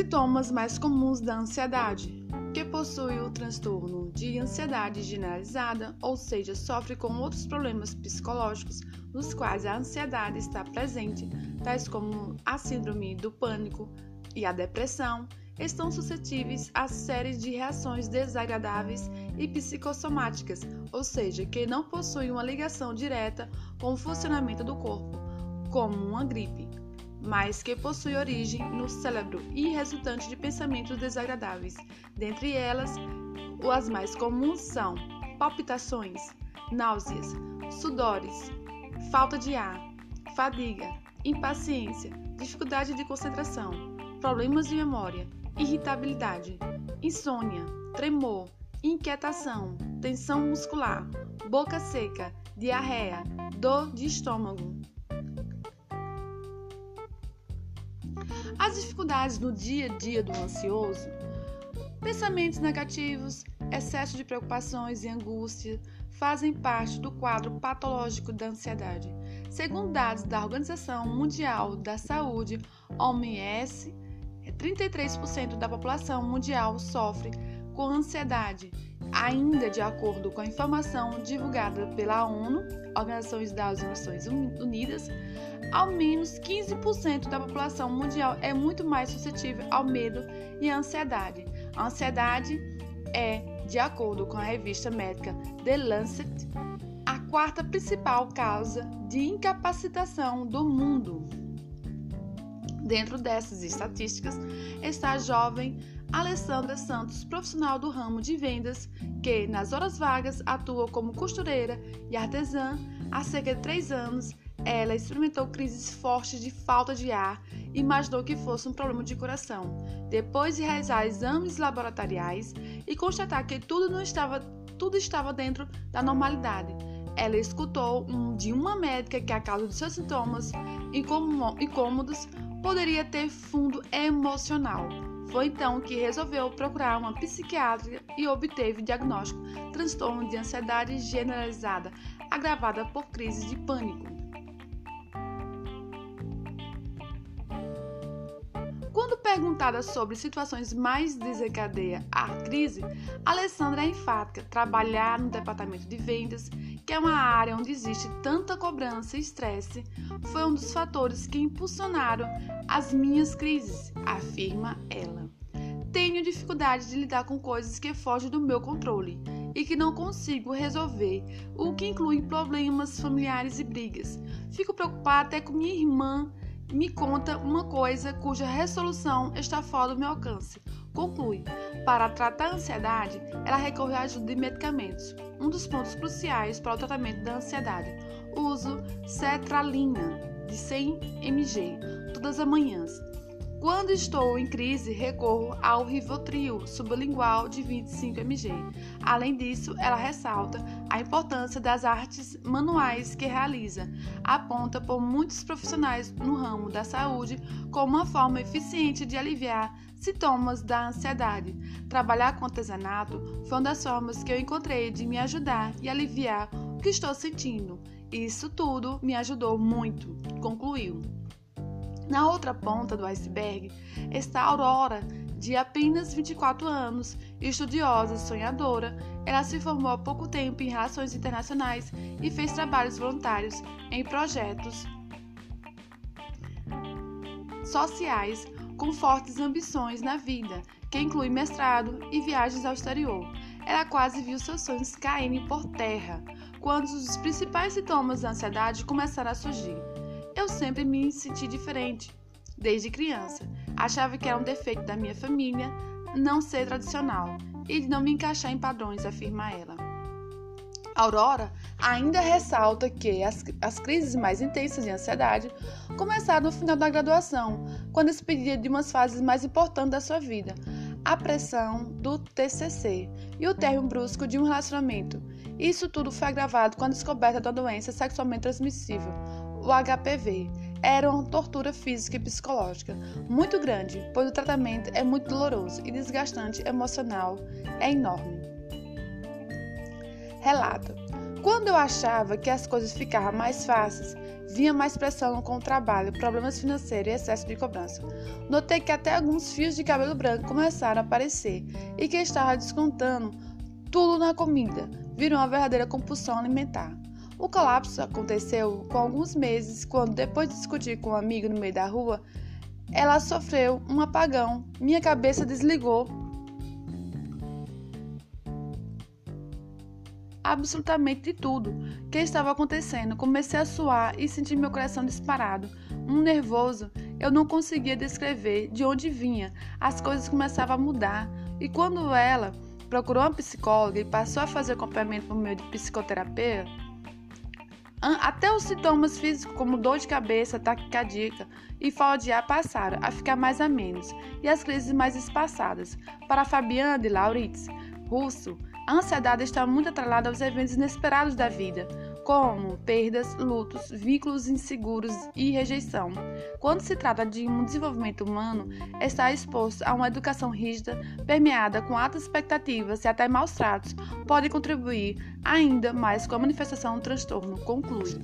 Sintomas mais comuns da ansiedade, que possui o transtorno de ansiedade generalizada, ou seja, sofre com outros problemas psicológicos nos quais a ansiedade está presente, tais como a síndrome do pânico e a depressão, estão suscetíveis a série de reações desagradáveis e psicossomáticas, ou seja, que não possuem uma ligação direta com o funcionamento do corpo, como uma gripe, mas que possui origem no cérebro e resultante de pensamentos desagradáveis. Dentre elas, as mais comuns são palpitações, náuseas, sudores, falta de ar, fadiga, impaciência, dificuldade de concentração, problemas de memória, irritabilidade, insônia, tremor, inquietação, tensão muscular, boca seca, diarreia, dor de estômago. As dificuldades no dia a dia do ansioso, pensamentos negativos, excesso de preocupações e angústia fazem parte do quadro patológico da ansiedade. Segundo dados da Organização Mundial da Saúde, OMS, 33% da população mundial sofre com ansiedade. Ainda de acordo com a informação divulgada pela ONU, Organização das Nações Unidas, ao menos 15% da população mundial é muito mais suscetível ao medo e à ansiedade. A ansiedade é, de acordo com a revista médica The Lancet, a quarta principal causa de incapacitação do mundo. Dentro dessas estatísticas está a jovem Alessandra Santos, profissional do ramo de vendas, que nas horas vagas atua como costureira e artesã há cerca de três anos ela experimentou crises fortes de falta de ar e imaginou que fosse um problema de coração. Depois de realizar exames laboratoriais e constatar que tudo, não estava, tudo estava dentro da normalidade, ela escutou de uma médica que a causa dos seus sintomas incômodos poderia ter fundo emocional. Foi então que resolveu procurar uma psiquiatra e obteve diagnóstico transtorno de ansiedade generalizada agravada por crise de pânico. Quando perguntada sobre situações mais desencadeia a crise, Alessandra é enfática. Trabalhar no departamento de vendas, que é uma área onde existe tanta cobrança e estresse, foi um dos fatores que impulsionaram as minhas crises, afirma. Tenho dificuldade de lidar com coisas que fogem do meu controle e que não consigo resolver, o que inclui problemas familiares e brigas. Fico preocupada até com minha irmã me conta uma coisa cuja resolução está fora do meu alcance. Conclui: para tratar a ansiedade, ela recorre à ajuda de medicamentos. Um dos pontos cruciais para o tratamento da ansiedade: uso cetralina de 100 mg todas as manhãs. Quando estou em crise, recorro ao Rivotril sublingual de 25 mg. Além disso, ela ressalta a importância das artes manuais que realiza. Aponta por muitos profissionais no ramo da saúde como uma forma eficiente de aliviar sintomas da ansiedade. Trabalhar com artesanato foi uma das formas que eu encontrei de me ajudar e aliviar o que estou sentindo. Isso tudo me ajudou muito, concluiu. Na outra ponta do iceberg está Aurora, de apenas 24 anos, estudiosa, sonhadora. Ela se formou há pouco tempo em Relações Internacionais e fez trabalhos voluntários em projetos sociais com fortes ambições na vida, que inclui mestrado e viagens ao exterior. Ela quase viu seus sonhos caírem por terra quando os principais sintomas da ansiedade começaram a surgir. Eu sempre me senti diferente, desde criança. Achava que era um defeito da minha família não ser tradicional e não me encaixar em padrões, afirma ela. Aurora ainda ressalta que as, as crises mais intensas de ansiedade começaram no final da graduação, quando expedia de umas fases mais importantes da sua vida, a pressão do TCC e o término brusco de um relacionamento. Isso tudo foi agravado com a descoberta da doença sexualmente transmissível, o HPV. Era uma tortura física e psicológica muito grande, pois o tratamento é muito doloroso e desgastante emocional é enorme. Relata: Quando eu achava que as coisas ficavam mais fáceis, vinha mais pressão com o trabalho, problemas financeiros e excesso de cobrança. Notei que até alguns fios de cabelo branco começaram a aparecer e que estava descontando tudo na comida. Virou uma verdadeira compulsão alimentar. O colapso aconteceu com alguns meses, quando, depois de discutir com um amigo no meio da rua, ela sofreu um apagão. Minha cabeça desligou. Absolutamente de tudo que estava acontecendo. Comecei a suar e senti meu coração disparado. Um nervoso, eu não conseguia descrever de onde vinha. As coisas começavam a mudar. E quando ela procurou uma psicóloga e passou a fazer acompanhamento por meio de psicoterapia, até os sintomas físicos, como dor de cabeça, taquicardia e falta de ar, passaram a ficar mais a menos, e as crises mais espaçadas. Para Fabiana e Lauritz Russo, a ansiedade está muito atrelada aos eventos inesperados da vida, como perdas, lutos, vínculos inseguros e rejeição. Quando se trata de um desenvolvimento humano, estar exposto a uma educação rígida, permeada com altas expectativas e até maus tratos, pode contribuir ainda mais com a manifestação do transtorno, conclui.